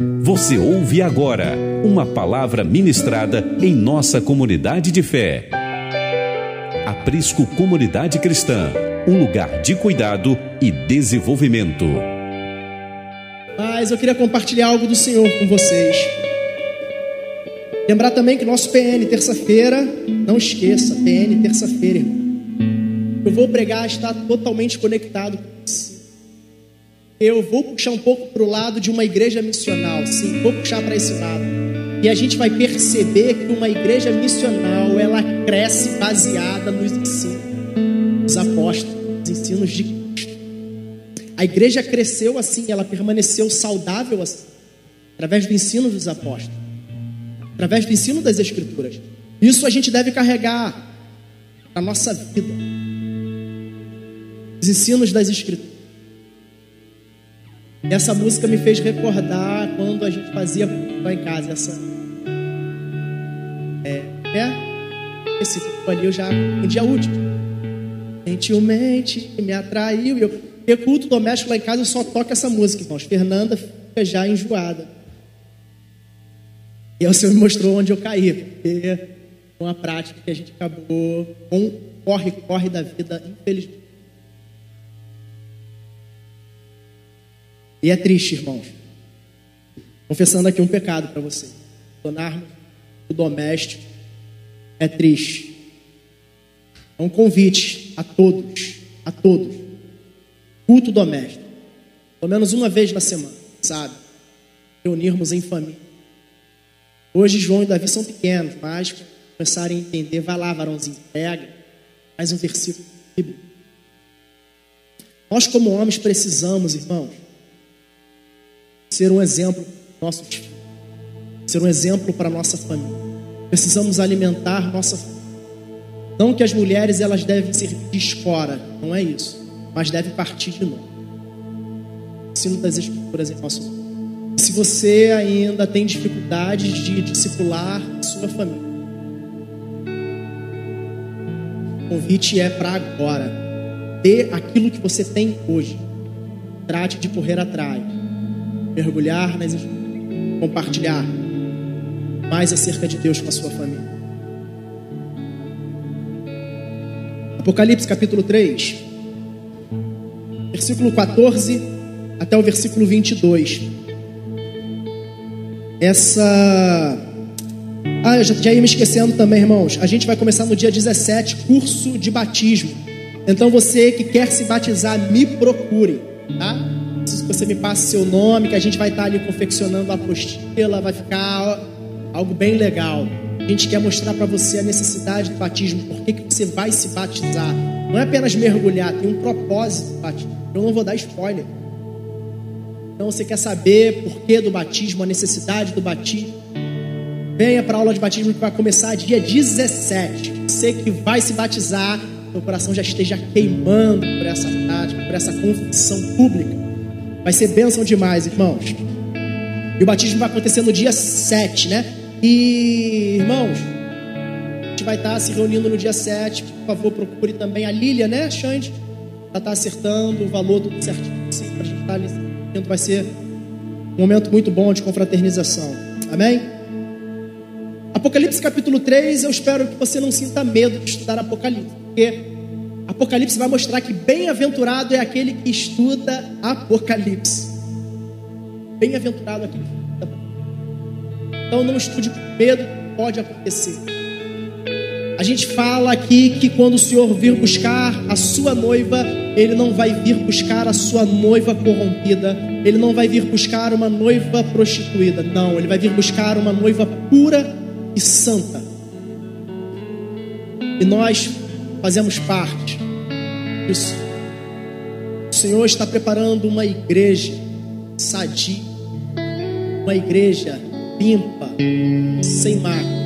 Você ouve agora uma palavra ministrada em nossa comunidade de fé. Aprisco Comunidade Cristã, um lugar de cuidado e desenvolvimento. Mas eu queria compartilhar algo do Senhor com vocês. Lembrar também que nosso PN terça-feira, não esqueça, PN terça-feira. Eu vou pregar está totalmente conectado com eu vou puxar um pouco para o lado de uma igreja missional, sim, vou puxar para esse lado. E a gente vai perceber que uma igreja missional, ela cresce baseada nos ensinos dos apóstolos, nos ensinos de Cristo. A igreja cresceu assim, ela permaneceu saudável assim, através do ensino dos apóstolos, através do ensino das escrituras. Isso a gente deve carregar na nossa vida. Os ensinos das escrituras. Essa música me fez recordar quando a gente fazia lá em casa. Essa. É. é esse tipo ali eu já. Um dia útil. Gentilmente me atraiu. Eu, e culto doméstico lá em casa eu só toco essa música, irmãos. Fernanda fica já enjoada. E aí o Senhor me mostrou onde eu caí. Porque uma prática que a gente acabou com corre-corre da vida, infelizmente. E é triste, irmãos. Confessando aqui um pecado para você. Tornarmos o doméstico é triste. É um convite a todos, a todos. Culto doméstico. Pelo menos uma vez na semana, sabe? Reunirmos em família. Hoje João e Davi são pequenos, mas começarem a entender, vai lá, varãozinho, pega mais um versículo bíblico. Nós, como homens, precisamos, irmãos, ser um exemplo para nossos filhos, ser um exemplo para nossa família. Precisamos alimentar nossa família. Não que as mulheres elas devem ser de escora, não é isso, mas devem partir de nós. Ensino das escrituras em nosso. Se você ainda tem dificuldades de discipular sua família, o convite é para agora. Dê aquilo que você tem hoje. Trate de correr atrás mergulhar nas compartilhar mais acerca de Deus com a sua família. Apocalipse capítulo 3, versículo 14 até o versículo 22. Essa. Ah, eu já ia me esquecendo também, irmãos. A gente vai começar no dia 17, curso de batismo. Então você que quer se batizar, me procure, tá? Preciso que você me passe seu nome, que a gente vai estar ali confeccionando a apostila, vai ficar algo bem legal. A gente quer mostrar para você a necessidade do batismo, por que, você vai se batizar. Não é apenas mergulhar, tem um propósito do batismo. Eu não vou dar spoiler. Então você quer saber por que do batismo, a necessidade do batismo? Venha para a aula de batismo que vai começar dia 17. Você que vai se batizar, seu coração já esteja queimando por essa prática, por essa confissão pública. Vai ser bênção demais, irmãos. E o batismo vai acontecer no dia 7, né? E, irmãos, a gente vai estar se reunindo no dia 7. Por favor, procure também a Lília, né, Xande? Ela está acertando o valor tudo certinho. Sim, para a gente estar ali. Vai ser um momento muito bom de confraternização. Amém? Apocalipse capítulo 3, eu espero que você não sinta medo de estudar Apocalipse, porque Apocalipse vai mostrar que bem-aventurado é aquele que estuda Apocalipse. Bem-aventurado é aquele que estuda. Então não estude com medo, pode acontecer. A gente fala aqui que quando o Senhor vir buscar a sua noiva, ele não vai vir buscar a sua noiva corrompida, ele não vai vir buscar uma noiva prostituída, não, ele vai vir buscar uma noiva pura e santa. E nós fazemos parte O Senhor está preparando uma igreja sadia, uma igreja limpa, sem mácula.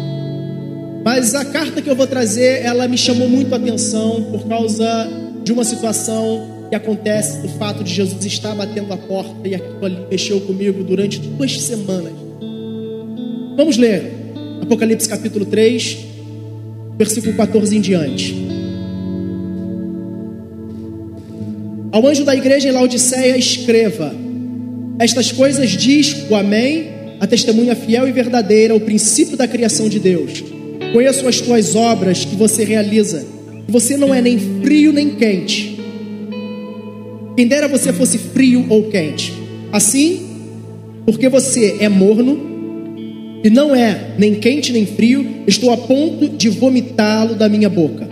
Mas a carta que eu vou trazer, ela me chamou muito a atenção por causa de uma situação que acontece do fato de Jesus estar batendo a porta e aquilo ali mexeu comigo durante duas semanas. Vamos ler Apocalipse capítulo 3, versículo 14 em diante. Ao anjo da igreja em Laodiceia, escreva: Estas coisas diz o Amém, a testemunha fiel e verdadeira, o princípio da criação de Deus. Conheço as tuas obras que você realiza. Você não é nem frio nem quente. Quem dera você fosse frio ou quente. Assim, porque você é morno e não é nem quente nem frio, estou a ponto de vomitá-lo da minha boca.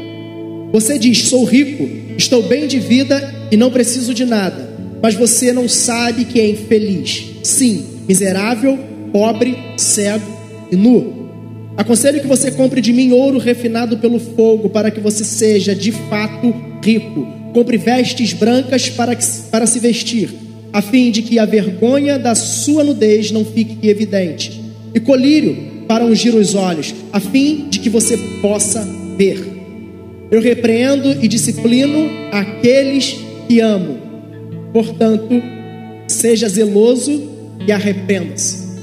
Você diz: Sou rico, estou bem de vida e não preciso de nada. Mas você não sabe que é infeliz. Sim, miserável, pobre, cego e nu. Aconselho que você compre de mim ouro refinado pelo fogo, para que você seja de fato rico. Compre vestes brancas para, que, para se vestir, a fim de que a vergonha da sua nudez não fique evidente. E colírio para ungir os olhos, a fim de que você possa ver. Eu repreendo e disciplino aqueles que amo. Portanto, seja zeloso e arrependa-se.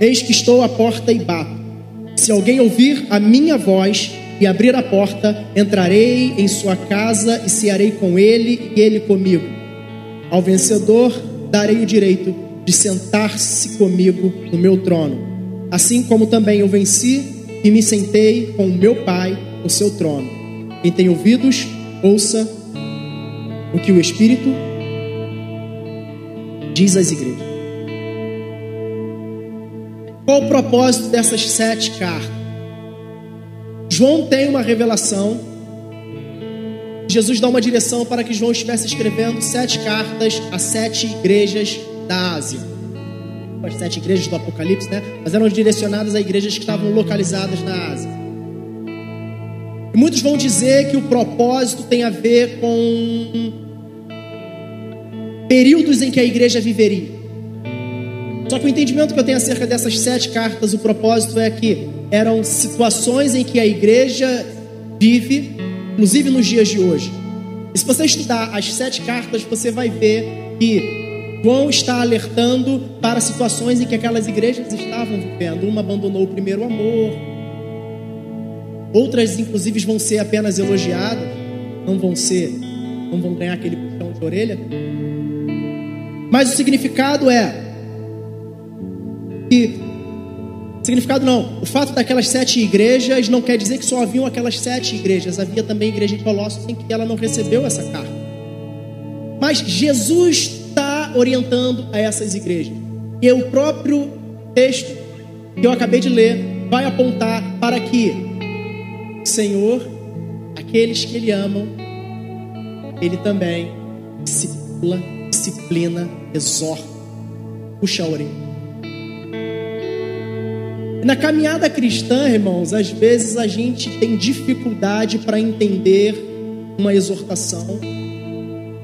Eis que estou à porta e bato. Se alguém ouvir a minha voz e abrir a porta, entrarei em sua casa e cearei com ele e ele comigo. Ao vencedor darei o direito de sentar-se comigo no meu trono, assim como também eu venci e me sentei com o meu Pai no seu trono. Quem tem ouvidos, ouça o que o Espírito diz às igrejas. Qual o propósito dessas sete cartas? João tem uma revelação. Jesus dá uma direção para que João estivesse escrevendo sete cartas a sete igrejas da Ásia. As sete igrejas do Apocalipse, né? Mas eram direcionadas a igrejas que estavam localizadas na Ásia. E muitos vão dizer que o propósito tem a ver com períodos em que a igreja viveria. Só que o entendimento que eu tenho acerca dessas sete cartas, o propósito é que eram situações em que a igreja vive, inclusive nos dias de hoje. E se você estudar as sete cartas, você vai ver que João está alertando para situações em que aquelas igrejas estavam vivendo. Uma abandonou o primeiro amor, outras, inclusive, vão ser apenas elogiadas, não vão ser, não vão ganhar aquele puxão de orelha. Mas o significado é que significado não, o fato daquelas sete igrejas não quer dizer que só haviam aquelas sete igrejas, havia também igreja em Colossos em que ela não recebeu essa carta. Mas Jesus está orientando a essas igrejas. E o próprio texto que eu acabei de ler vai apontar para que Senhor, aqueles que Ele amam, Ele também discipula, disciplina, exorta, puxa a orelha. Na caminhada cristã, irmãos, às vezes a gente tem dificuldade para entender uma exortação.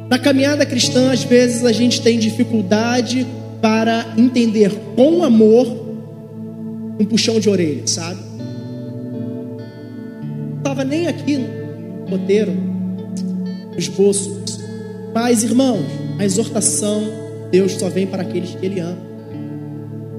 Na caminhada cristã, às vezes a gente tem dificuldade para entender com amor um puxão de orelha, sabe? Estava nem aqui no roteiro, no esboço. Mas, irmãos, a exortação, Deus só vem para aqueles que Ele ama.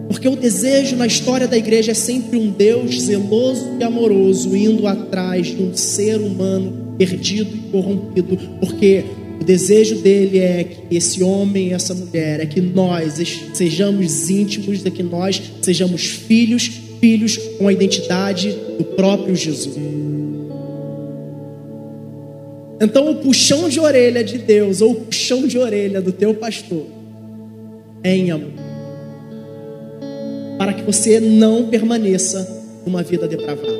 Porque o desejo na história da igreja é sempre um Deus zeloso e amoroso indo atrás de um ser humano perdido e corrompido. Porque o desejo dele é que esse homem e essa mulher, é que nós sejamos íntimos, é que nós sejamos filhos, filhos com a identidade do próprio Jesus. Então, o puxão de orelha de Deus, ou o puxão de orelha do teu pastor, é em amor. Para que você não permaneça numa vida depravada,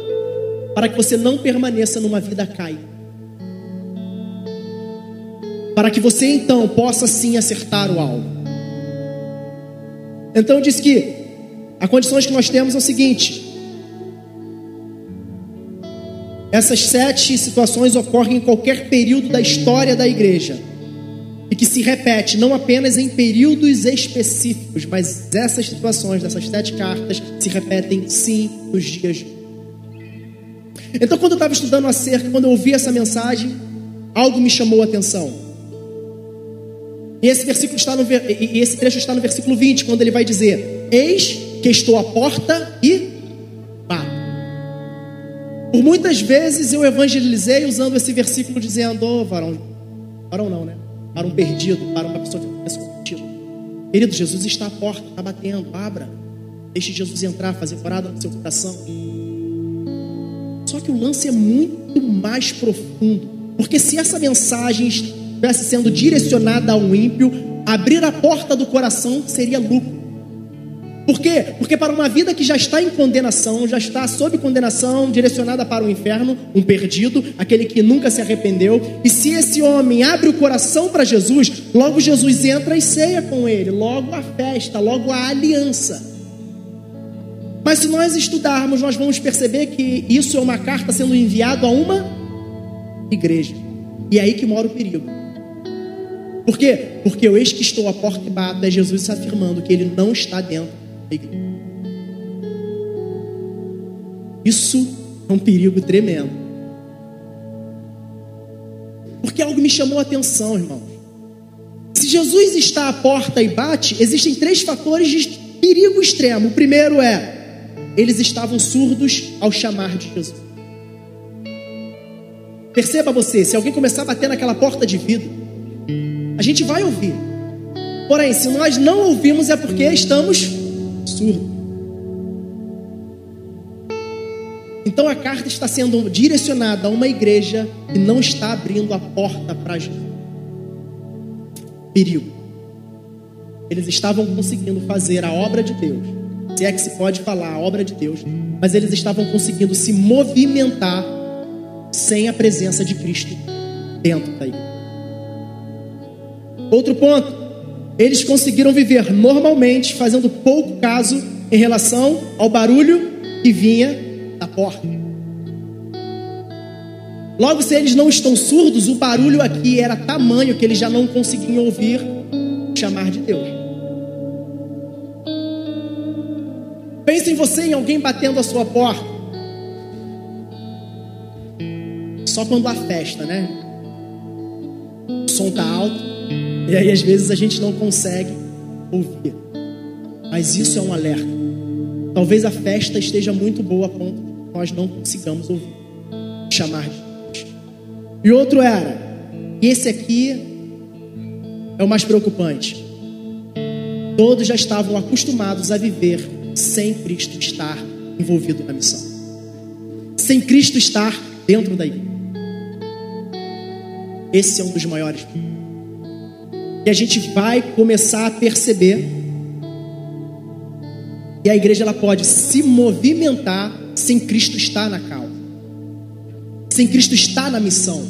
para que você não permaneça numa vida caída, para que você então possa sim acertar o alvo. Então diz que a condições que nós temos é o seguinte: essas sete situações ocorrem em qualquer período da história da igreja e que se repete não apenas em períodos específicos, mas essas situações dessas sete cartas se repetem sim nos dias de então, quando eu estava estudando acerca, quando eu ouvi essa mensagem, algo me chamou a atenção. E esse versículo está no e esse trecho está no versículo 20, quando ele vai dizer: Eis que estou à porta e. Por muitas vezes eu evangelizei usando esse versículo dizendo: oh, varão, varão não, né? para um perdido, para uma pessoa que não conhece contigo. Querido, Jesus está à porta, está batendo, abra. Deixe Jesus entrar, fazer morada no seu coração. Só que o lance é muito mais profundo. Porque se essa mensagem estivesse sendo direcionada a um ímpio, abrir a porta do coração seria lucro. Por quê? Porque para uma vida que já está em condenação, já está sob condenação, direcionada para o inferno, um perdido, aquele que nunca se arrependeu, e se esse homem abre o coração para Jesus, logo Jesus entra e ceia com ele, logo a festa, logo a aliança. Mas se nós estudarmos, nós vamos perceber que isso é uma carta sendo enviada a uma igreja. E é aí que mora o perigo. Por quê? Porque eu eis que estou à porta e bato, é Jesus afirmando que ele não está dentro. Isso é um perigo tremendo. Porque algo me chamou a atenção, irmão. Se Jesus está à porta e bate, existem três fatores de perigo extremo. O primeiro é, eles estavam surdos ao chamar de Jesus. Perceba você, se alguém começar a bater naquela porta de vida, a gente vai ouvir. Porém, se nós não ouvimos, é porque estamos surdo. Então a carta está sendo direcionada a uma igreja que não está abrindo a porta para Jesus. Perigo. Eles estavam conseguindo fazer a obra de Deus, se é que se pode falar a obra de Deus, mas eles estavam conseguindo se movimentar sem a presença de Cristo dentro da igreja. Outro ponto, eles conseguiram viver normalmente, fazendo pouco caso em relação ao barulho que vinha da porta. Logo, se eles não estão surdos, o barulho aqui era tamanho que eles já não conseguiam ouvir chamar de Deus. Pense em você em alguém batendo a sua porta. Só quando há festa, né? O som tá alto. E aí, às vezes, a gente não consegue ouvir. Mas isso é um alerta. Talvez a festa esteja muito boa a ponto de nós não consigamos ouvir, chamar de Deus. E outro era, esse aqui é o mais preocupante. Todos já estavam acostumados a viver sem Cristo estar envolvido na missão. Sem Cristo estar dentro da igreja. Esse é um dos maiores e a gente vai começar a perceber que a igreja ela pode se movimentar sem Cristo estar na causa, sem Cristo estar na missão,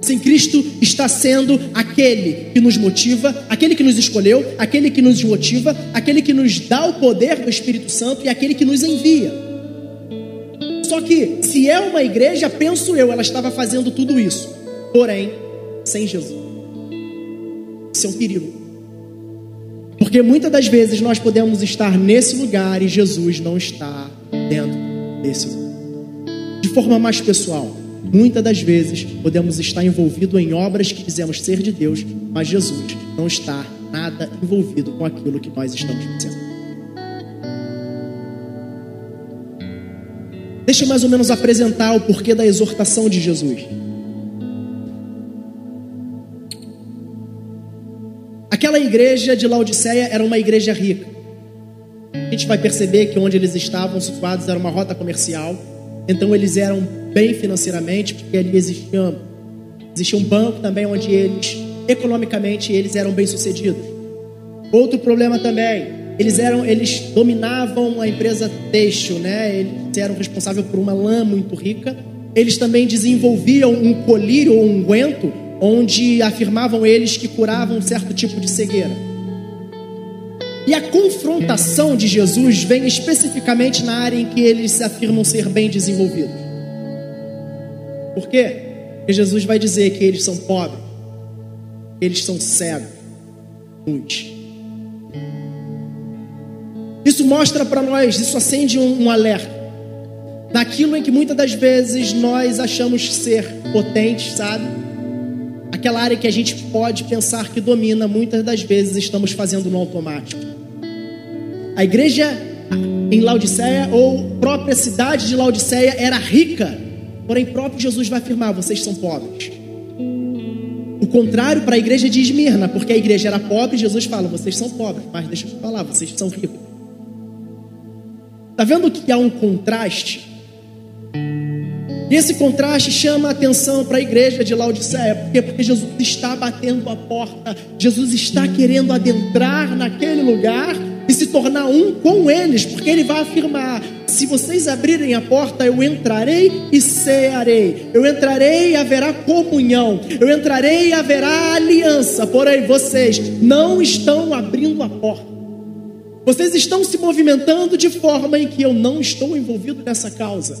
sem Cristo estar sendo aquele que nos motiva, aquele que nos escolheu, aquele que nos motiva, aquele que nos dá o poder do Espírito Santo e aquele que nos envia. Só que, se é uma igreja, penso eu, ela estava fazendo tudo isso, porém, sem Jesus. Isso é um perigo. Porque muitas das vezes nós podemos estar nesse lugar e Jesus não está dentro desse lugar. De forma mais pessoal, muitas das vezes podemos estar envolvido em obras que dizemos ser de Deus, mas Jesus não está nada envolvido com aquilo que nós estamos fazendo. Deixa eu mais ou menos apresentar o porquê da exortação de Jesus. Aquela igreja de Laodiceia era uma igreja rica. A gente vai perceber que onde eles estavam situados era uma rota comercial. Então eles eram bem financeiramente, porque ali existia, existia um banco também onde eles, economicamente, eles eram bem sucedidos. Outro problema também, eles eram, eles dominavam a empresa têxtil, né? Eles eram responsáveis por uma lã muito rica. Eles também desenvolviam um colírio ou um guento onde afirmavam eles que curavam um certo tipo de cegueira. E a confrontação de Jesus vem especificamente na área em que eles afirmam ser bem desenvolvidos. Por quê? Porque Jesus vai dizer que eles são pobres, eles são cegos, luz. Isso mostra para nós, isso acende um, um alerta. Naquilo em que muitas das vezes nós achamos ser potentes, sabe? Aquela área que a gente pode pensar que domina, muitas das vezes estamos fazendo no automático. A igreja em Laodiceia, ou própria cidade de Laodiceia, era rica, porém próprio Jesus vai afirmar: vocês são pobres. O contrário para a igreja de Esmirna, porque a igreja era pobre, Jesus fala: vocês são pobres, mas deixa eu falar, vocês são ricos. Está vendo que há um contraste? Esse contraste chama a atenção para a igreja de Laodiceia, porque porque Jesus está batendo a porta, Jesus está querendo adentrar naquele lugar e se tornar um com eles, porque ele vai afirmar: se vocês abrirem a porta, eu entrarei e cearei. Eu entrarei e haverá comunhão. Eu entrarei e haverá aliança. Porém, vocês não estão abrindo a porta. Vocês estão se movimentando de forma em que eu não estou envolvido nessa causa.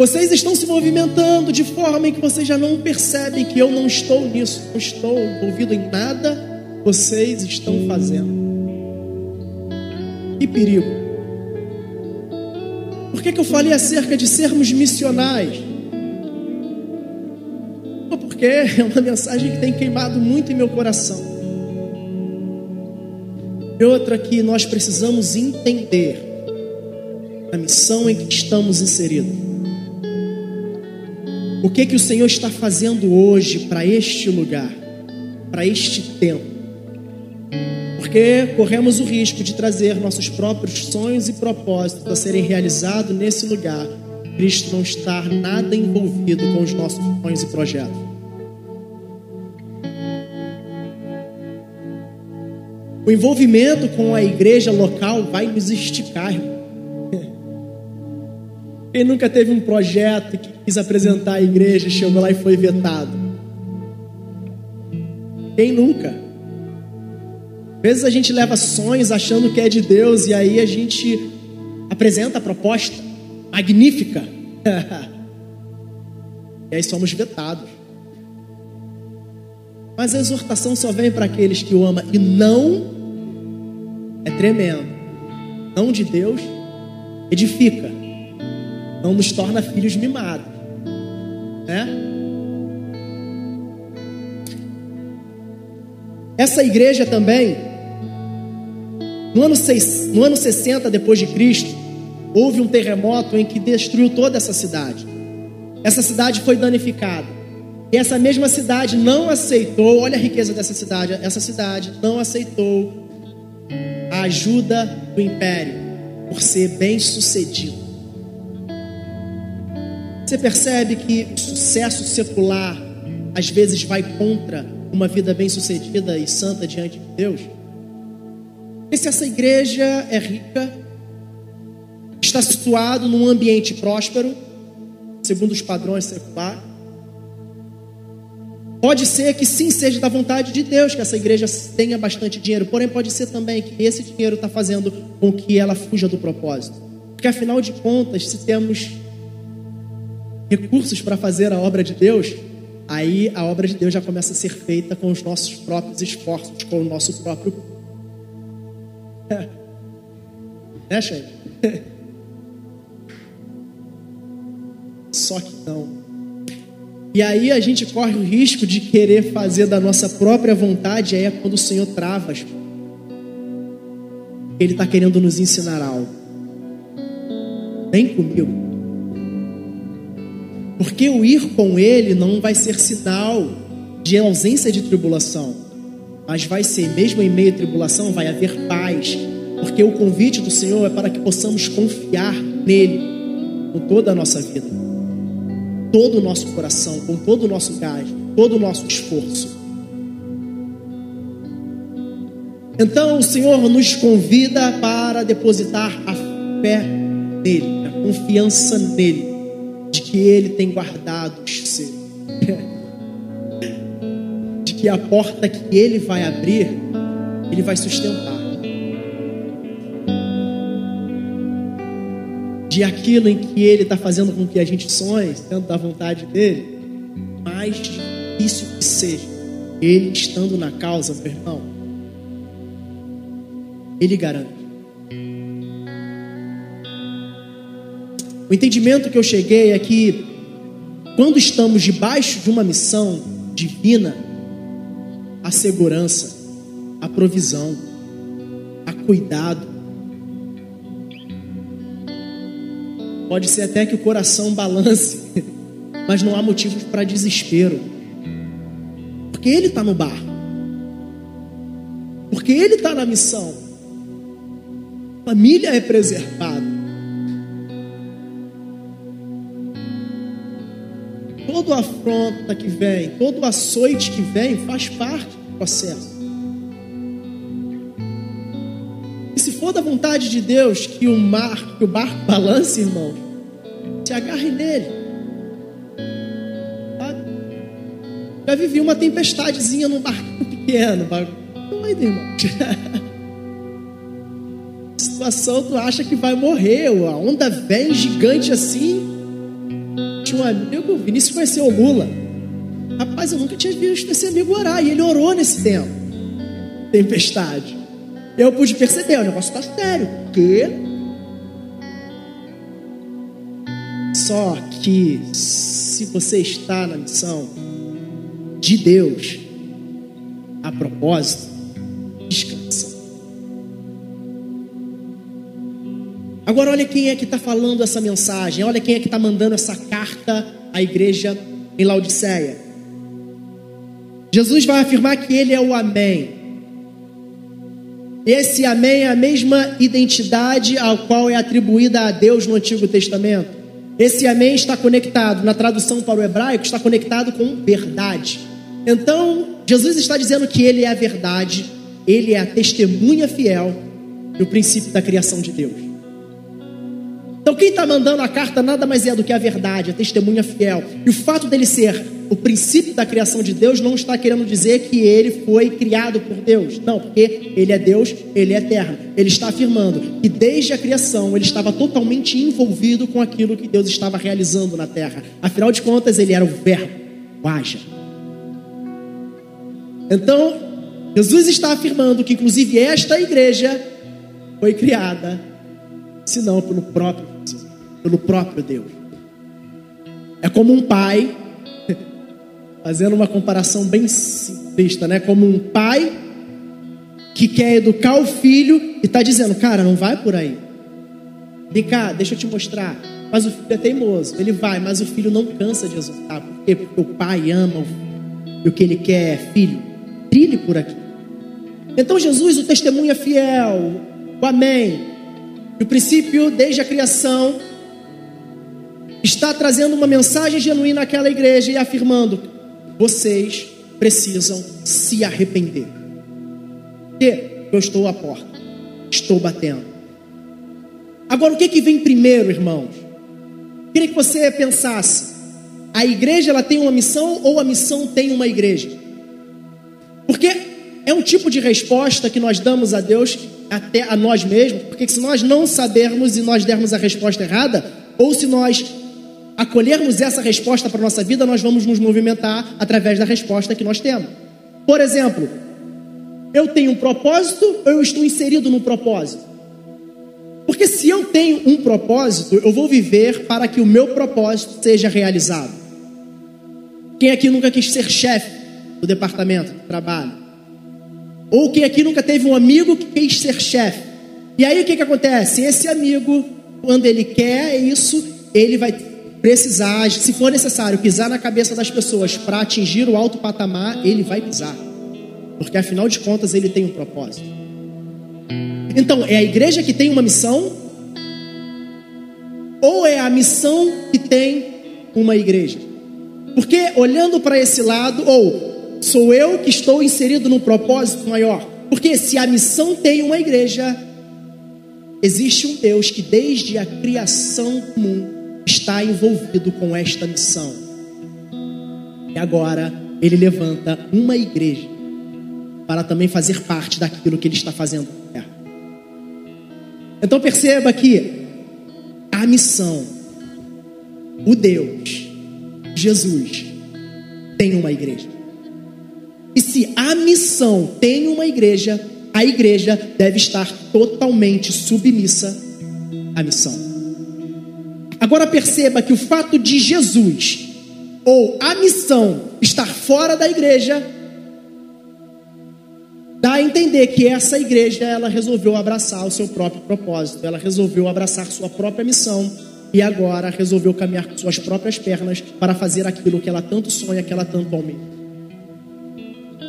Vocês estão se movimentando de forma em que vocês já não percebem que eu não estou nisso, não estou envolvido em nada, vocês estão fazendo. Que perigo. Por que, que eu falei acerca de sermos missionais? Porque é uma mensagem que tem queimado muito em meu coração. E outra que nós precisamos entender a missão em que estamos inseridos. O que que o Senhor está fazendo hoje para este lugar, para este tempo? Porque corremos o risco de trazer nossos próprios sonhos e propósitos a serem realizados nesse lugar. Cristo não estar nada envolvido com os nossos sonhos e projetos. O envolvimento com a igreja local vai nos esticar, irmão. Quem nunca teve um projeto que quis apresentar à igreja, chegou lá e foi vetado? Quem nunca? Às vezes a gente leva sonhos achando que é de Deus e aí a gente apresenta a proposta magnífica. e aí somos vetados. Mas a exortação só vem para aqueles que o amam e não é tremendo. Não de Deus edifica não nos torna filhos mimados, né? Essa igreja também, no ano, seis, no ano 60 depois de Cristo, houve um terremoto em que destruiu toda essa cidade. Essa cidade foi danificada. E essa mesma cidade não aceitou, olha a riqueza dessa cidade, essa cidade não aceitou a ajuda do império por ser bem sucedido. Você percebe que o sucesso secular às vezes vai contra uma vida bem-sucedida e santa diante de Deus? E se essa igreja é rica, está situado num ambiente próspero, segundo os padrões seculares, Pode ser que sim seja da vontade de Deus que essa igreja tenha bastante dinheiro, porém pode ser também que esse dinheiro está fazendo com que ela fuja do propósito. Porque afinal de contas, se temos recursos para fazer a obra de Deus, aí a obra de Deus já começa a ser feita com os nossos próprios esforços, com o nosso próprio. né, gente? Só que não. E aí a gente corre o risco de querer fazer da nossa própria vontade, aí é quando o Senhor trava. Ele está querendo nos ensinar algo. Vem comigo. Porque o ir com ele não vai ser sinal de ausência de tribulação, mas vai ser, mesmo em meio à tribulação, vai haver paz, porque o convite do Senhor é para que possamos confiar nele com toda a nossa vida, todo o nosso coração, com todo o nosso gás, todo o nosso esforço. Então o Senhor nos convida para depositar a fé nele, a confiança nele de que Ele tem guardado os seus, de que a porta que Ele vai abrir, Ele vai sustentar. De aquilo em que Ele está fazendo com que a gente sonhe, tanto da vontade dEle, mais difícil que seja, Ele estando na causa, meu irmão, Ele garante. O entendimento que eu cheguei é que quando estamos debaixo de uma missão divina, a segurança, a provisão, a cuidado, pode ser até que o coração balance, mas não há motivos para desespero. Porque ele está no bar. Porque ele está na missão. Família é preservada. Toda afronta que vem, todo açoite que vem, faz parte do processo. E se for da vontade de Deus que o mar, que o barco balance, irmão, se agarre nele. Já vivi uma tempestadezinha num barquinho pequeno. Doido, irmão. Situação, tu acha que vai morrer. A onda vem gigante assim. Tinha um amigo, Vinícius conheceu o Lula. Rapaz, eu nunca tinha visto esse amigo orar. E ele orou nesse tempo. Tempestade. Eu pude perceber, o negócio está sério. Que? Só que se você está na missão, de Deus a propósito, Agora, olha quem é que está falando essa mensagem, olha quem é que está mandando essa carta à igreja em Laodiceia. Jesus vai afirmar que ele é o Amém. Esse Amém é a mesma identidade ao qual é atribuída a Deus no Antigo Testamento. Esse Amém está conectado, na tradução para o hebraico, está conectado com verdade. Então, Jesus está dizendo que Ele é a verdade, Ele é a testemunha fiel do princípio da criação de Deus. Então, quem está mandando a carta nada mais é do que a verdade, a testemunha fiel. E o fato dele ser o princípio da criação de Deus não está querendo dizer que ele foi criado por Deus. Não, porque ele é Deus, ele é eterno. Ele está afirmando que desde a criação ele estava totalmente envolvido com aquilo que Deus estava realizando na terra. Afinal de contas, ele era o Verbo. Haja. Então, Jesus está afirmando que, inclusive, esta igreja foi criada, se não pelo próprio, pelo próprio Deus. É como um pai, fazendo uma comparação bem simplista, né? Como um pai que quer educar o filho e está dizendo, cara, não vai por aí. Vem cá, deixa eu te mostrar. Mas o filho é teimoso, ele vai, mas o filho não cansa de exortar. Por quê? Porque o pai ama o filho. E o que ele quer é filho trilhe por aqui. Então Jesus, o testemunho é fiel, o amém. E o princípio, desde a criação, está trazendo uma mensagem genuína àquela igreja e afirmando: vocês precisam se arrepender. Porque eu estou à porta, estou batendo. Agora, o que, que vem primeiro, irmãos? Queria que você pensasse: a igreja ela tem uma missão ou a missão tem uma igreja? Porque é um tipo de resposta que nós damos a Deus, até a nós mesmos, porque se nós não sabermos e nós dermos a resposta errada, ou se nós acolhermos essa resposta para a nossa vida, nós vamos nos movimentar através da resposta que nós temos. Por exemplo, eu tenho um propósito ou eu estou inserido no propósito? Porque se eu tenho um propósito, eu vou viver para que o meu propósito seja realizado. Quem aqui nunca quis ser chefe? do departamento de trabalho. Ou quem aqui nunca teve um amigo que quis ser chefe. E aí o que, que acontece? Esse amigo, quando ele quer isso, ele vai precisar, se for necessário, pisar na cabeça das pessoas para atingir o alto patamar, ele vai pisar. Porque afinal de contas ele tem um propósito. Então, é a igreja que tem uma missão? Ou é a missão que tem uma igreja? Porque olhando para esse lado, ou Sou eu que estou inserido num propósito maior. Porque se a missão tem uma igreja, existe um Deus que desde a criação do mundo está envolvido com esta missão. E agora ele levanta uma igreja para também fazer parte daquilo que ele está fazendo na terra. Então perceba que a missão, o Deus, Jesus, tem uma igreja. E se a missão tem uma igreja, a igreja deve estar totalmente submissa à missão. Agora perceba que o fato de Jesus ou a missão estar fora da igreja dá a entender que essa igreja ela resolveu abraçar o seu próprio propósito, ela resolveu abraçar sua própria missão e agora resolveu caminhar com suas próprias pernas para fazer aquilo que ela tanto sonha, que ela tanto almeja.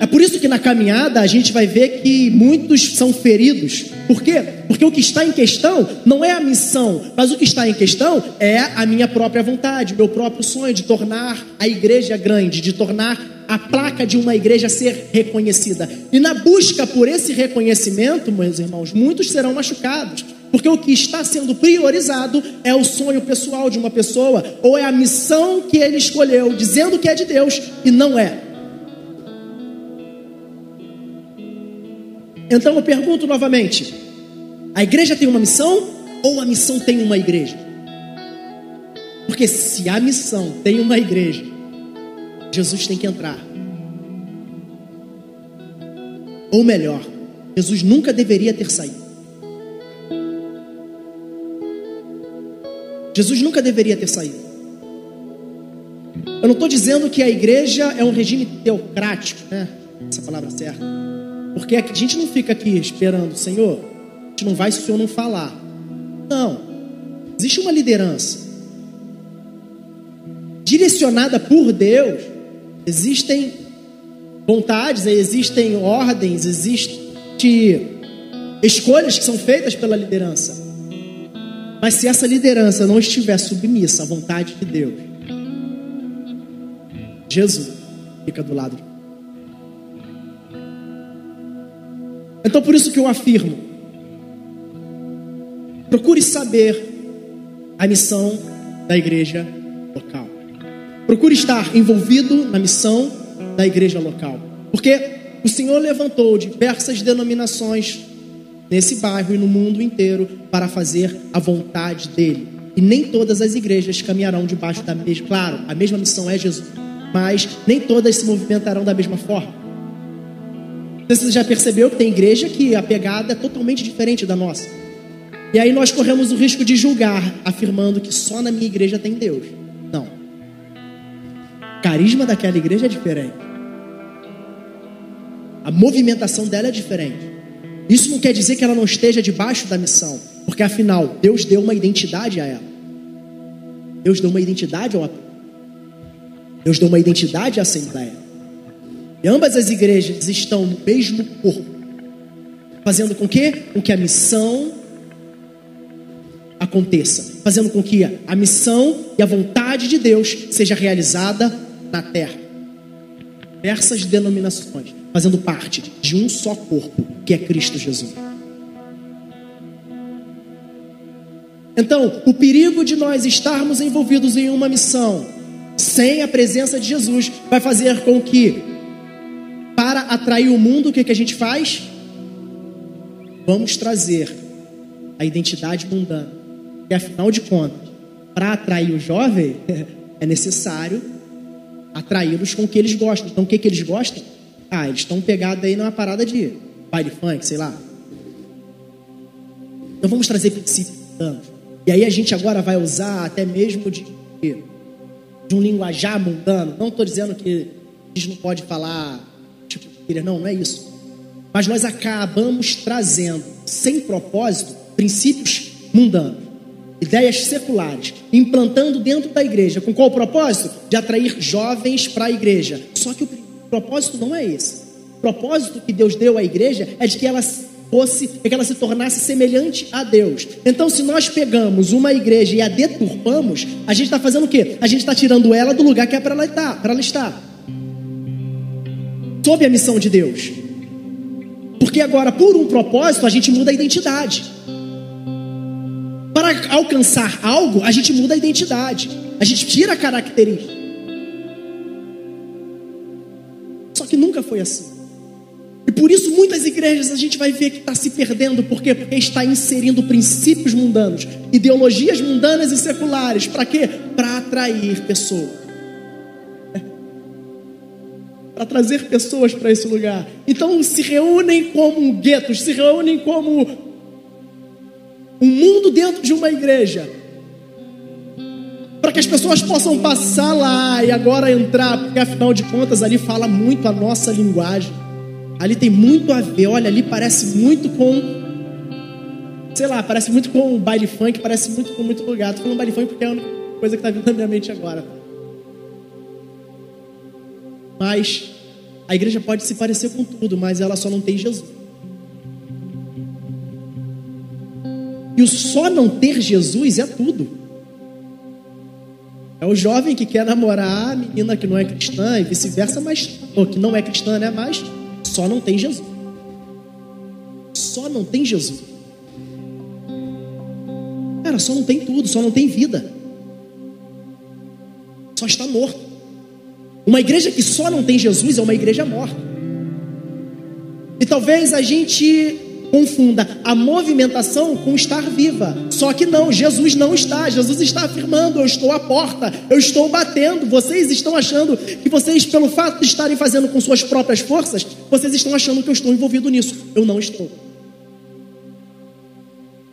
É por isso que na caminhada a gente vai ver que muitos são feridos. Por quê? Porque o que está em questão não é a missão, mas o que está em questão é a minha própria vontade, meu próprio sonho de tornar a igreja grande, de tornar a placa de uma igreja ser reconhecida. E na busca por esse reconhecimento, meus irmãos, muitos serão machucados. Porque o que está sendo priorizado é o sonho pessoal de uma pessoa, ou é a missão que ele escolheu, dizendo que é de Deus e não é. Então eu pergunto novamente: a igreja tem uma missão ou a missão tem uma igreja? Porque se a missão tem uma igreja, Jesus tem que entrar. Ou melhor, Jesus nunca deveria ter saído. Jesus nunca deveria ter saído. Eu não estou dizendo que a igreja é um regime teocrático, né? Essa palavra certa. Porque a gente não fica aqui esperando, Senhor, a gente não vai se o Senhor não falar. Não. Existe uma liderança direcionada por Deus. Existem vontades, existem ordens, existem escolhas que são feitas pela liderança. Mas se essa liderança não estiver submissa à vontade de Deus, Jesus fica do lado de Então por isso que eu afirmo: procure saber a missão da igreja local. Procure estar envolvido na missão da igreja local. Porque o Senhor levantou diversas denominações nesse bairro e no mundo inteiro para fazer a vontade dele. E nem todas as igrejas caminharão debaixo da mesma. Claro, a mesma missão é Jesus, mas nem todas se movimentarão da mesma forma. Você já percebeu que tem igreja que a pegada é totalmente diferente da nossa. E aí nós corremos o risco de julgar, afirmando que só na minha igreja tem Deus. Não. O carisma daquela igreja é diferente. A movimentação dela é diferente. Isso não quer dizer que ela não esteja debaixo da missão, porque afinal, Deus deu uma identidade a ela. Deus deu uma identidade ao Deus deu uma identidade à Assembleia. E ambas as igrejas estão no mesmo corpo, fazendo com que, com que a missão aconteça, fazendo com que a missão e a vontade de Deus seja realizada na terra. Diversas denominações fazendo parte de um só corpo, que é Cristo Jesus. Então, o perigo de nós estarmos envolvidos em uma missão sem a presença de Jesus vai fazer com que para atrair o mundo, o que, que a gente faz? Vamos trazer a identidade mundana. E afinal de contas, para atrair o jovem, é necessário atraí-los com o que eles gostam. Então, o que, que eles gostam? Ah, eles estão pegados aí numa parada de baile funk, sei lá. Então, vamos trazer princípios mundanos. E aí, a gente agora vai usar até mesmo de, de um linguajar mundano. Não estou dizendo que a gente não pode falar não, não é isso. Mas nós acabamos trazendo, sem propósito, princípios mundanos, ideias seculares, implantando dentro da igreja. Com qual propósito? De atrair jovens para a igreja. Só que o propósito não é esse. O propósito que Deus deu à igreja é de que ela fosse, que ela se tornasse semelhante a Deus. Então, se nós pegamos uma igreja e a deturpamos, a gente está fazendo o quê? A gente está tirando ela do lugar que é para ela ela estar sob a missão de Deus. Porque agora, por um propósito, a gente muda a identidade. Para alcançar algo, a gente muda a identidade. A gente tira a característica. Só que nunca foi assim. E por isso muitas igrejas a gente vai ver que está se perdendo. Por quê? Porque está inserindo princípios mundanos, ideologias mundanas e seculares. Para quê? Para atrair pessoas para trazer pessoas para esse lugar. Então se reúnem como guetos, se reúnem como um mundo dentro de uma igreja. Para que as pessoas possam passar lá e agora entrar, porque afinal de contas ali fala muito a nossa linguagem. Ali tem muito a ver, olha, ali parece muito com sei lá, parece muito com baile funk, parece muito com muito lugar. Tô falando baile funk porque é a única coisa que tá vindo na minha mente agora. Mas a igreja pode se parecer com tudo, mas ela só não tem Jesus. E o só não ter Jesus é tudo. É o jovem que quer namorar a menina que não é cristã e vice-versa, mas ou que não é cristã, né? Mas só não tem Jesus. Só não tem Jesus. Cara, só não tem tudo, só não tem vida. Só está morto. Uma igreja que só não tem Jesus é uma igreja morta. E talvez a gente confunda a movimentação com estar viva. Só que não, Jesus não está. Jesus está afirmando: eu estou à porta, eu estou batendo. Vocês estão achando que vocês, pelo fato de estarem fazendo com suas próprias forças, vocês estão achando que eu estou envolvido nisso. Eu não estou.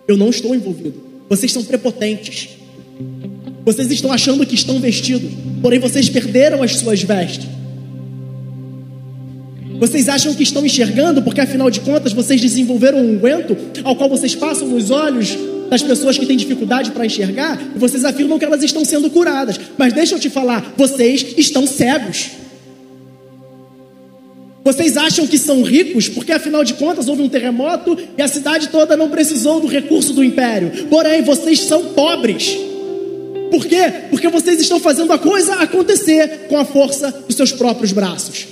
Eu não estou envolvido. Vocês são prepotentes. Vocês estão achando que estão vestidos, porém vocês perderam as suas vestes. Vocês acham que estão enxergando, porque afinal de contas vocês desenvolveram um unguento ao qual vocês passam nos olhos das pessoas que têm dificuldade para enxergar e vocês afirmam que elas estão sendo curadas. Mas deixa eu te falar, vocês estão cegos. Vocês acham que são ricos porque afinal de contas houve um terremoto e a cidade toda não precisou do recurso do império. Porém, vocês são pobres. Por quê? Porque vocês estão fazendo a coisa acontecer com a força dos seus próprios braços.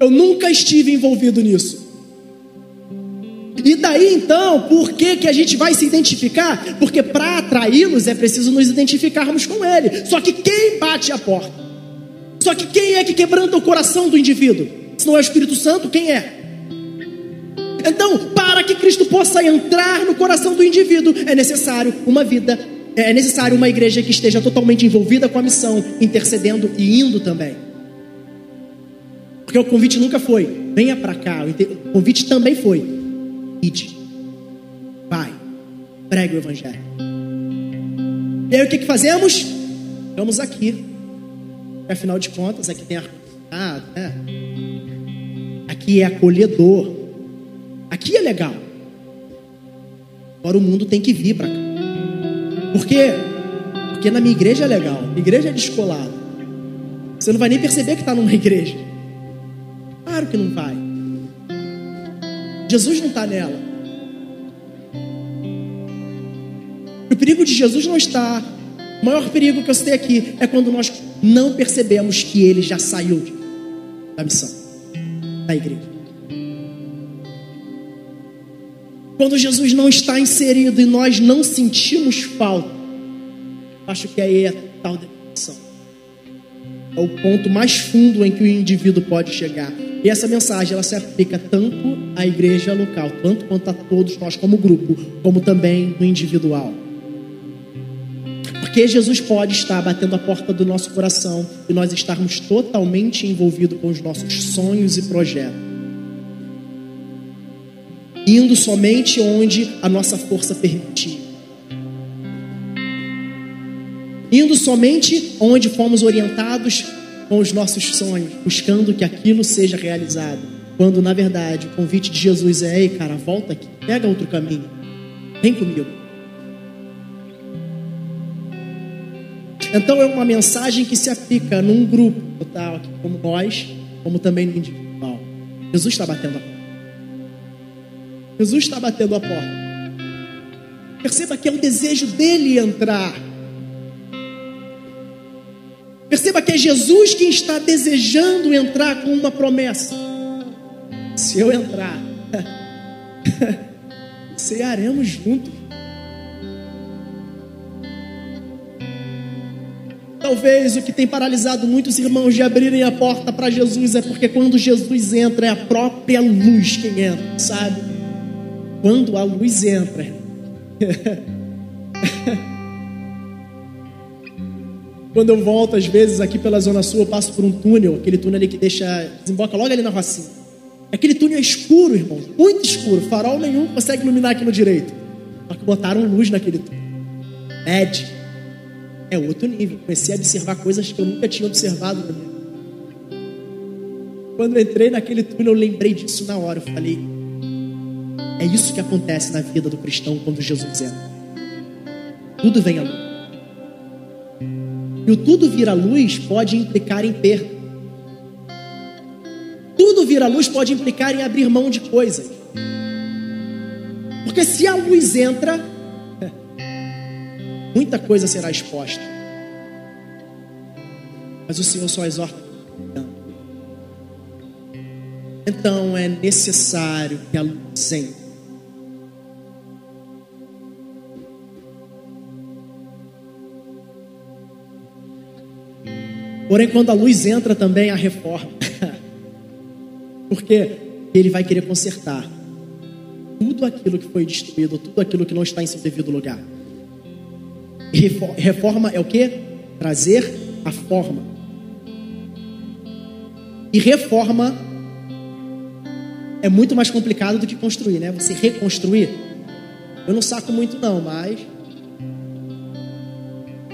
Eu nunca estive envolvido nisso. E daí então, por que, que a gente vai se identificar? Porque para atraí-los é preciso nos identificarmos com ele. Só que quem bate a porta? Só que quem é que quebranta o coração do indivíduo? Se não é o Espírito Santo, quem é? Então, para que Cristo possa entrar no coração do indivíduo, é necessário uma vida é necessário uma igreja que esteja totalmente envolvida com a missão, intercedendo e indo também. Porque o convite nunca foi, venha para cá. O convite também foi, ide, vai, pregue o evangelho. E aí o que, que fazemos? Vamos aqui. Afinal de contas, aqui tem ar né? Aqui é acolhedor. Aqui é legal. Agora o mundo tem que vir para cá. Por quê? Porque na minha igreja é legal, igreja é descolada. Você não vai nem perceber que está numa igreja. Claro que não vai. Jesus não está nela. O perigo de Jesus não está. O maior perigo que eu citei aqui é quando nós não percebemos que ele já saiu da missão, da igreja. Quando Jesus não está inserido e nós não sentimos falta, acho que aí é a tal definição. É o ponto mais fundo em que o indivíduo pode chegar. E essa mensagem ela se aplica tanto à igreja local, tanto quanto a todos nós como grupo, como também no individual. Porque Jesus pode estar batendo a porta do nosso coração e nós estarmos totalmente envolvidos com os nossos sonhos e projetos indo somente onde a nossa força permitir. Indo somente onde fomos orientados com os nossos sonhos, buscando que aquilo seja realizado. Quando na verdade o convite de Jesus é: ei, cara, volta aqui, pega outro caminho, vem comigo. Então é uma mensagem que se aplica num grupo total, como nós, como também no individual. Jesus está batendo a porta. Jesus está batendo a porta. Perceba que é o desejo dele entrar. Perceba que é Jesus quem está desejando entrar com uma promessa. Se eu entrar, cearemos juntos. Talvez o que tem paralisado muitos irmãos de abrirem a porta para Jesus é porque quando Jesus entra, é a própria luz quem entra, sabe? Quando a luz entra. quando eu volto, às vezes, aqui pela Zona Sul, eu passo por um túnel, aquele túnel ali que deixa, desemboca logo ali na rocinha. Aquele túnel é escuro, irmão, muito escuro, farol nenhum consegue iluminar aqui no direito. Só que botaram luz naquele túnel. LED. É outro nível. Comecei a observar coisas que eu nunca tinha observado na minha Quando eu entrei naquele túnel, eu lembrei disso na hora. Eu falei, É isso que acontece na vida do cristão quando Jesus entra. Tudo vem à luz. E o tudo vir à luz pode implicar em perda. Tudo vir à luz pode implicar em abrir mão de coisas. Porque se a luz entra, muita coisa será exposta. Mas o Senhor só exorta. Então é necessário que a luz entre. Porém, quando a luz entra também a reforma. Porque ele vai querer consertar tudo aquilo que foi destruído, tudo aquilo que não está em seu devido lugar. Reforma é o que? Trazer a forma. E reforma é muito mais complicado do que construir, né? Você reconstruir. Eu não saco muito não, mas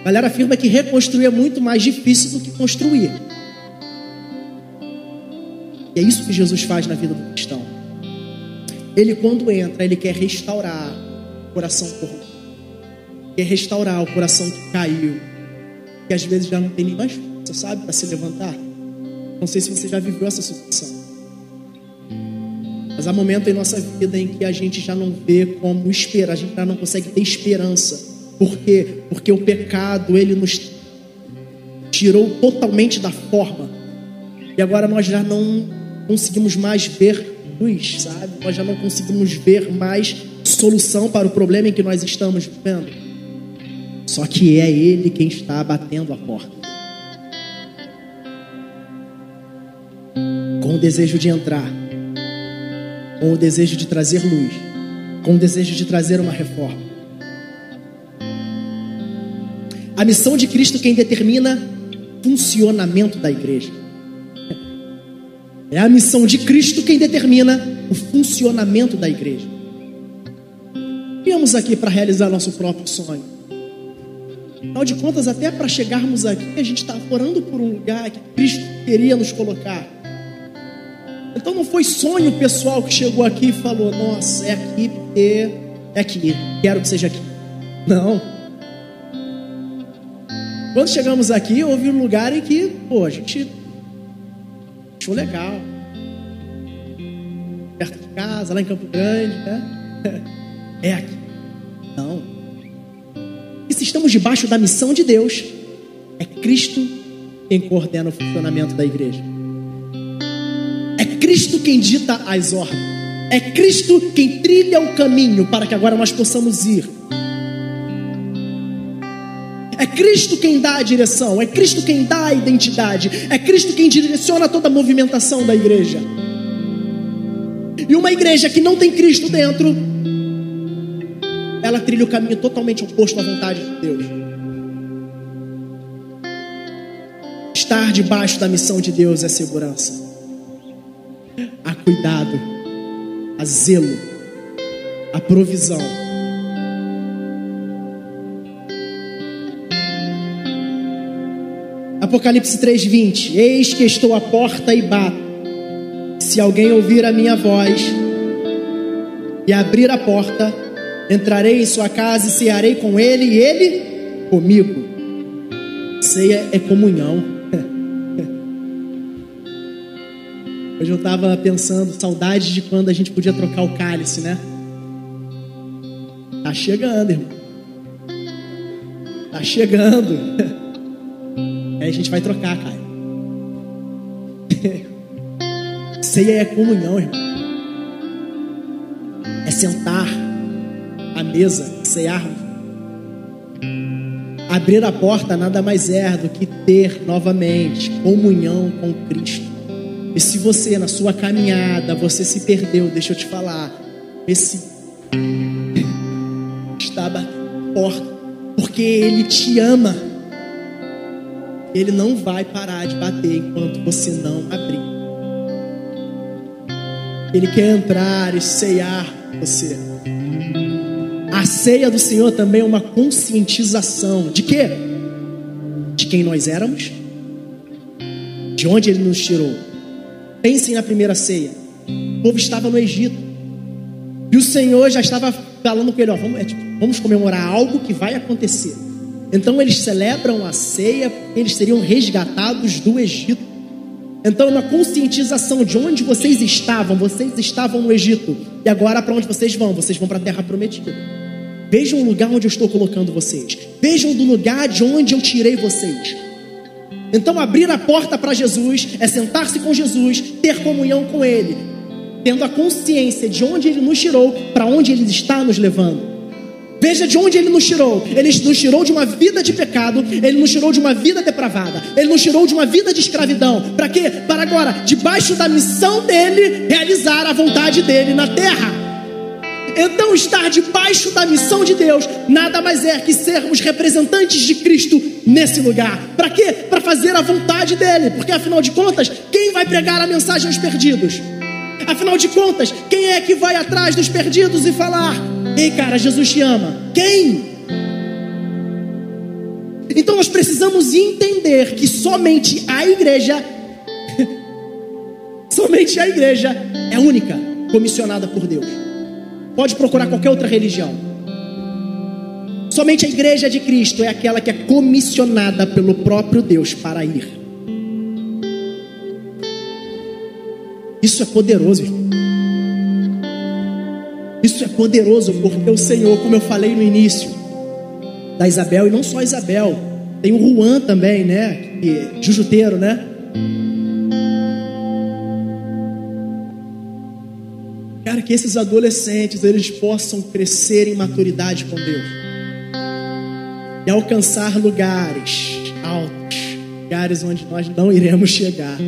galera afirma que reconstruir é muito mais difícil do que construir. E é isso que Jesus faz na vida do cristão. Ele, quando entra, ele quer restaurar o coração corrompido. Quer restaurar o coração que caiu. Que às vezes já não tem nem mais força, sabe, para se levantar. Não sei se você já viveu essa situação. Mas há momentos em nossa vida em que a gente já não vê como esperar, a gente já não consegue ter esperança por quê? Porque o pecado, ele nos tirou totalmente da forma. E agora nós já não conseguimos mais ver luz, sabe? Nós já não conseguimos ver mais solução para o problema em que nós estamos vivendo. Só que é Ele quem está batendo a porta. Com o desejo de entrar, com o desejo de trazer luz, com o desejo de trazer uma reforma. A missão de Cristo quem determina funcionamento da igreja. É a missão de Cristo quem determina o funcionamento da igreja. Viemos aqui para realizar nosso próprio sonho. Afinal de contas, até para chegarmos aqui, a gente está orando por um lugar que Cristo queria nos colocar. Então não foi sonho pessoal que chegou aqui e falou: Nossa, é aqui porque é aqui, quero que seja aqui. Não. Quando chegamos aqui, houve um lugar em que, pô, a gente achou legal. Perto de casa, lá em Campo Grande, né? É aqui. Não. E se estamos debaixo da missão de Deus, é Cristo quem coordena o funcionamento da igreja. É Cristo quem dita as ordens. É Cristo quem trilha o caminho para que agora nós possamos ir é Cristo quem dá a direção, é Cristo quem dá a identidade, é Cristo quem direciona toda a movimentação da igreja. E uma igreja que não tem Cristo dentro, ela trilha o caminho totalmente oposto à vontade de Deus. Estar debaixo da missão de Deus é segurança. Há cuidado, há zelo, há provisão Apocalipse 3:20. Eis que estou à porta e bato. Se alguém ouvir a minha voz e abrir a porta, entrarei em sua casa e cearei com ele e ele comigo. Ceia é comunhão. Hoje eu estava pensando, saudade de quando a gente podia trocar o cálice, né? Tá chegando, irmão. Tá chegando. Aí a gente vai trocar, cara. Ceia é comunhão, irmão. É sentar à mesa, cear. Abrir a porta nada mais é do que ter novamente comunhão com Cristo. E se você, na sua caminhada, você se perdeu, deixa eu te falar, esse está batendo porta, porque Ele te ama. Ele não vai parar de bater enquanto você não abrir. Ele quer entrar e ceiar você. A ceia do Senhor também é uma conscientização de quê? De quem nós éramos, de onde Ele nos tirou. Pensem na primeira ceia. O povo estava no Egito. E o Senhor já estava falando com ele: ó, vamos, é, tipo, vamos comemorar algo que vai acontecer. Então eles celebram a ceia, eles seriam resgatados do Egito. Então, uma conscientização de onde vocês estavam. Vocês estavam no Egito. E agora, para onde vocês vão? Vocês vão para a terra prometida. Vejam o lugar onde eu estou colocando vocês. Vejam do lugar de onde eu tirei vocês. Então, abrir a porta para Jesus é sentar-se com Jesus, ter comunhão com Ele, tendo a consciência de onde Ele nos tirou, para onde Ele está nos levando. Veja de onde ele nos tirou. Ele nos tirou de uma vida de pecado, ele nos tirou de uma vida depravada, ele nos tirou de uma vida de escravidão. Para quê? Para agora, debaixo da missão dele, realizar a vontade dele na terra. Então, estar debaixo da missão de Deus nada mais é que sermos representantes de Cristo nesse lugar. Para quê? Para fazer a vontade dele. Porque afinal de contas, quem vai pregar a mensagem aos perdidos? Afinal de contas, quem é que vai atrás dos perdidos e falar: Ei, cara, Jesus te ama? Quem? Então nós precisamos entender que somente a igreja, somente a igreja é única, comissionada por Deus. Pode procurar qualquer outra religião. Somente a igreja de Cristo é aquela que é comissionada pelo próprio Deus para ir. Isso é poderoso, irmão. Isso é poderoso porque o Senhor, como eu falei no início, da Isabel, e não só Isabel, tem o Juan também, né? Que, jujuteiro, né? Cara, que esses adolescentes eles possam crescer em maturidade com Deus e alcançar lugares altos, lugares onde nós não iremos chegar,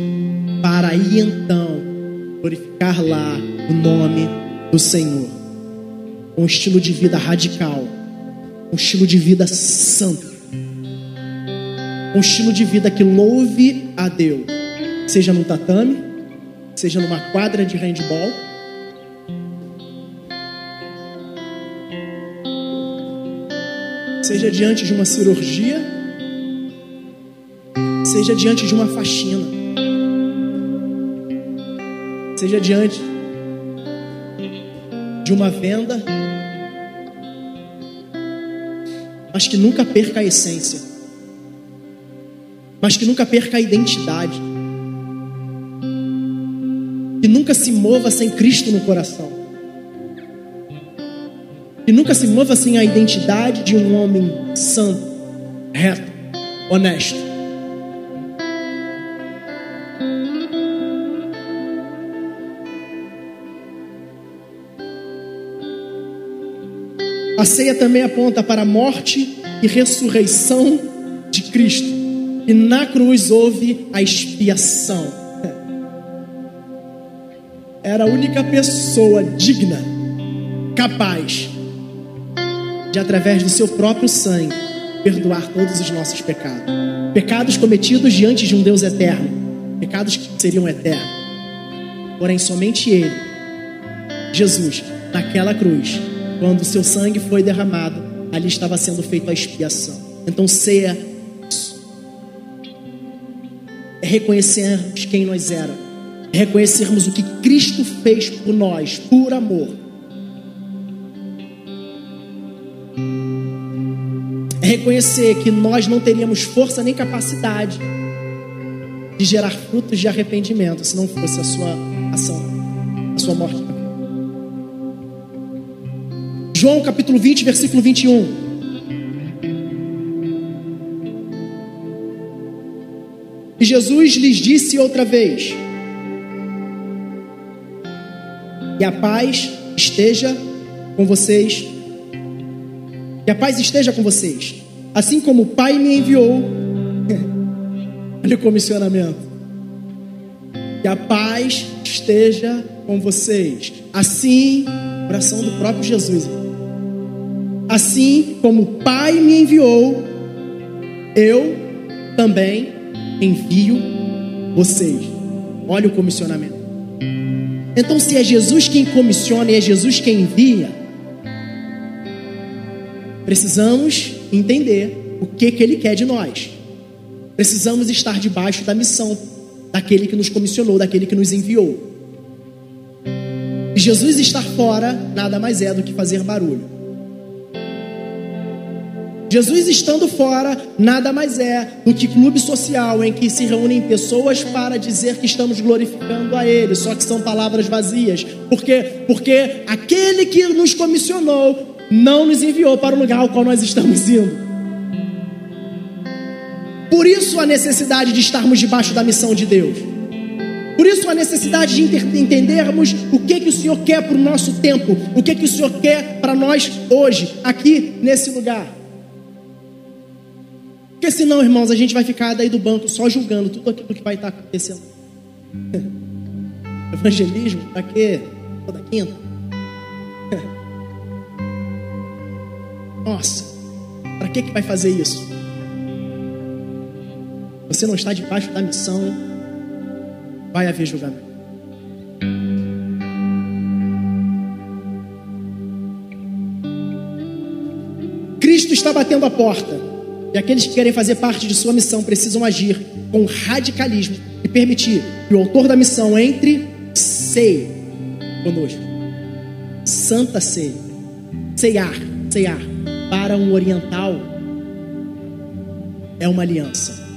para aí então glorificar lá o nome do Senhor. Um estilo de vida radical, um estilo de vida santo, um estilo de vida que louve a Deus, seja no tatame, seja numa quadra de handball. Seja diante de uma cirurgia, seja diante de uma faxina seja diante de uma venda, mas que nunca perca a essência, mas que nunca perca a identidade, que nunca se mova sem Cristo no coração, que nunca se mova sem a identidade de um homem santo, reto, honesto. A ceia também aponta para a morte e ressurreição de Cristo. E na cruz houve a expiação. Era a única pessoa digna, capaz de, através do seu próprio sangue, perdoar todos os nossos pecados. Pecados cometidos diante de um Deus eterno. Pecados que seriam eternos. Porém, somente Ele, Jesus, naquela cruz, quando seu sangue foi derramado, ali estava sendo feita a expiação. Então, ceia é reconhecermos quem nós éramos, é reconhecermos o que Cristo fez por nós, por amor. É reconhecer que nós não teríamos força nem capacidade de gerar frutos de arrependimento se não fosse a sua ação, a sua morte João capítulo 20, versículo 21. E Jesus lhes disse outra vez: Que a paz esteja com vocês. Que a paz esteja com vocês. Assim como o Pai me enviou. Olha o comissionamento. Que a paz esteja com vocês. Assim, oração do próprio Jesus. Assim como o Pai me enviou, eu também envio vocês. Olha o comissionamento. Então, se é Jesus quem comissiona e é Jesus quem envia, precisamos entender o que, que Ele quer de nós. Precisamos estar debaixo da missão daquele que nos comissionou, daquele que nos enviou. E Jesus estar fora nada mais é do que fazer barulho. Jesus estando fora nada mais é do que clube social em que se reúnem pessoas para dizer que estamos glorificando a Ele, só que são palavras vazias. Por quê? Porque aquele que nos comissionou não nos enviou para o lugar ao qual nós estamos indo. Por isso a necessidade de estarmos debaixo da missão de Deus. Por isso a necessidade de entendermos o que que o Senhor quer para o nosso tempo, o que que o Senhor quer para nós hoje, aqui nesse lugar. Porque senão, irmãos, a gente vai ficar daí do banco só julgando tudo aquilo que vai estar acontecendo. Evangelismo, para quê? Toda quinta. Nossa, para que que vai fazer isso? Você não está debaixo da missão, vai haver julgamento. Cristo está batendo a porta. E aqueles que querem fazer parte de sua missão precisam agir com radicalismo e permitir que o autor da missão entre ceia conosco. Santa ceia. Ceiar, ceiar. Para um oriental é uma aliança.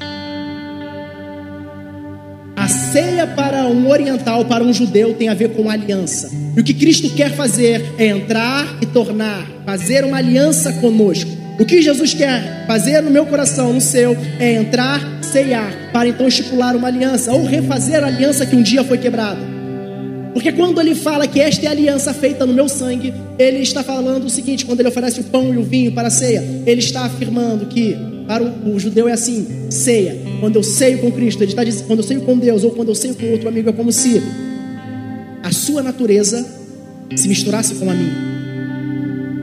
A ceia para um oriental, para um judeu, tem a ver com aliança. E o que Cristo quer fazer é entrar e tornar, fazer uma aliança conosco. O que Jesus quer fazer no meu coração, no seu, é entrar, ceiar, para então estipular uma aliança, ou refazer a aliança que um dia foi quebrada. Porque quando ele fala que esta é a aliança feita no meu sangue, ele está falando o seguinte: quando ele oferece o pão e o vinho para a ceia, ele está afirmando que para o, o judeu é assim: ceia. Quando eu ceio com Cristo, ele está dizendo, quando eu ceio com Deus ou quando eu ceio com outro amigo, é como se a sua natureza se misturasse com a minha.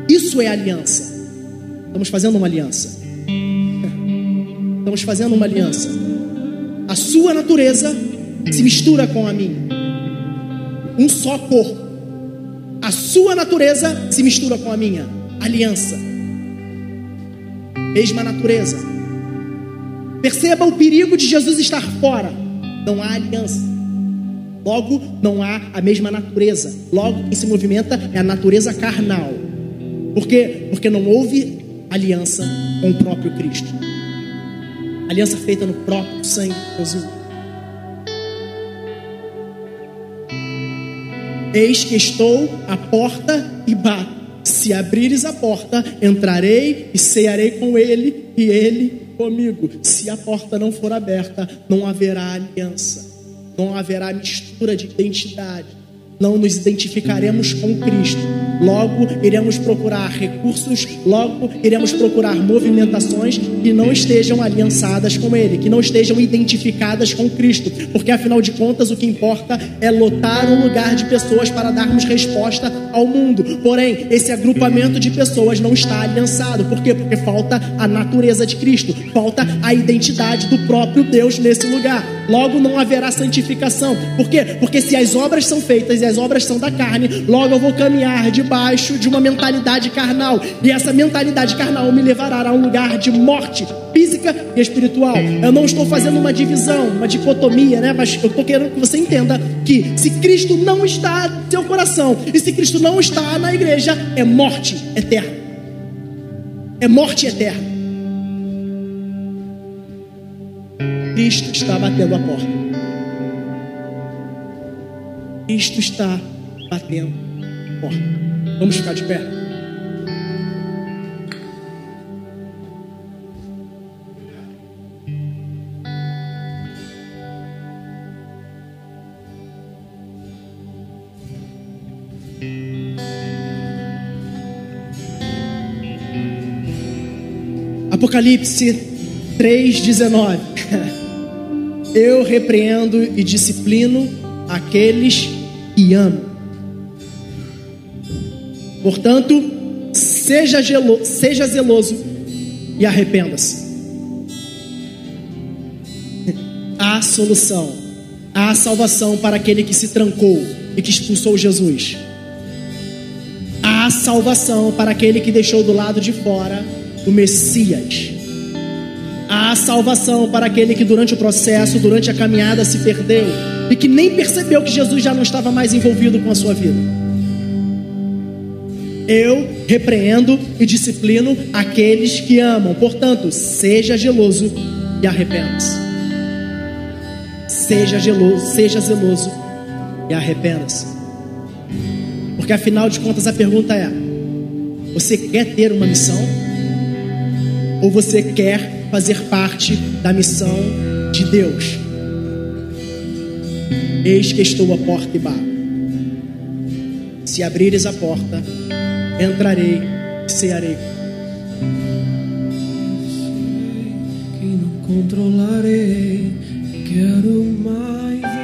Isso é aliança. Estamos fazendo uma aliança. Estamos fazendo uma aliança. A sua natureza se mistura com a minha. Um só corpo. A sua natureza se mistura com a minha. Aliança. Mesma natureza. Perceba o perigo de Jesus estar fora. Não há aliança. Logo, não há a mesma natureza. Logo, quem se movimenta é a natureza carnal. Por quê? Porque não houve aliança com o próprio Cristo. Aliança feita no próprio sangue de Jesus. Eis que estou à porta e bato. Se abrires a porta, entrarei e cearei com ele e ele comigo. Se a porta não for aberta, não haverá aliança, não haverá mistura de identidade não nos identificaremos com Cristo. Logo, iremos procurar recursos, logo, iremos procurar movimentações que não estejam aliançadas com Ele, que não estejam identificadas com Cristo, porque afinal de contas o que importa é lotar um lugar de pessoas para darmos resposta ao mundo. Porém, esse agrupamento de pessoas não está aliançado. Por quê? Porque falta a natureza de Cristo, falta a identidade do próprio Deus nesse lugar. Logo, não haverá santificação. Por quê? Porque se as obras são feitas as obras são da carne, logo eu vou caminhar debaixo de uma mentalidade carnal, e essa mentalidade carnal me levará a um lugar de morte física e espiritual. Eu não estou fazendo uma divisão, uma dicotomia, né? Mas eu estou querendo que você entenda que se Cristo não está no seu coração e se Cristo não está na igreja, é morte eterna. É morte eterna. Cristo está batendo a porta. Cristo está batendo porta. Vamos ficar de pé. Apocalipse 3,19. Eu repreendo e disciplino aqueles e amo. Portanto, seja, gelo, seja zeloso e arrependa-se. Há solução, há salvação para aquele que se trancou e que expulsou Jesus. Há salvação para aquele que deixou do lado de fora o Messias. Há salvação para aquele que durante o processo, durante a caminhada se perdeu e que nem percebeu que Jesus já não estava mais envolvido com a sua vida. Eu repreendo e disciplino aqueles que amam. Portanto, seja geloso e arrependa-se. Seja geloso, seja zeloso e arrependa-se. Porque afinal de contas a pergunta é: você quer ter uma missão? Ou você quer fazer parte da missão de Deus? Eis que estou à porta e bato. Se abrires a porta, entrarei e cearei. Que não controlarei, quero mais.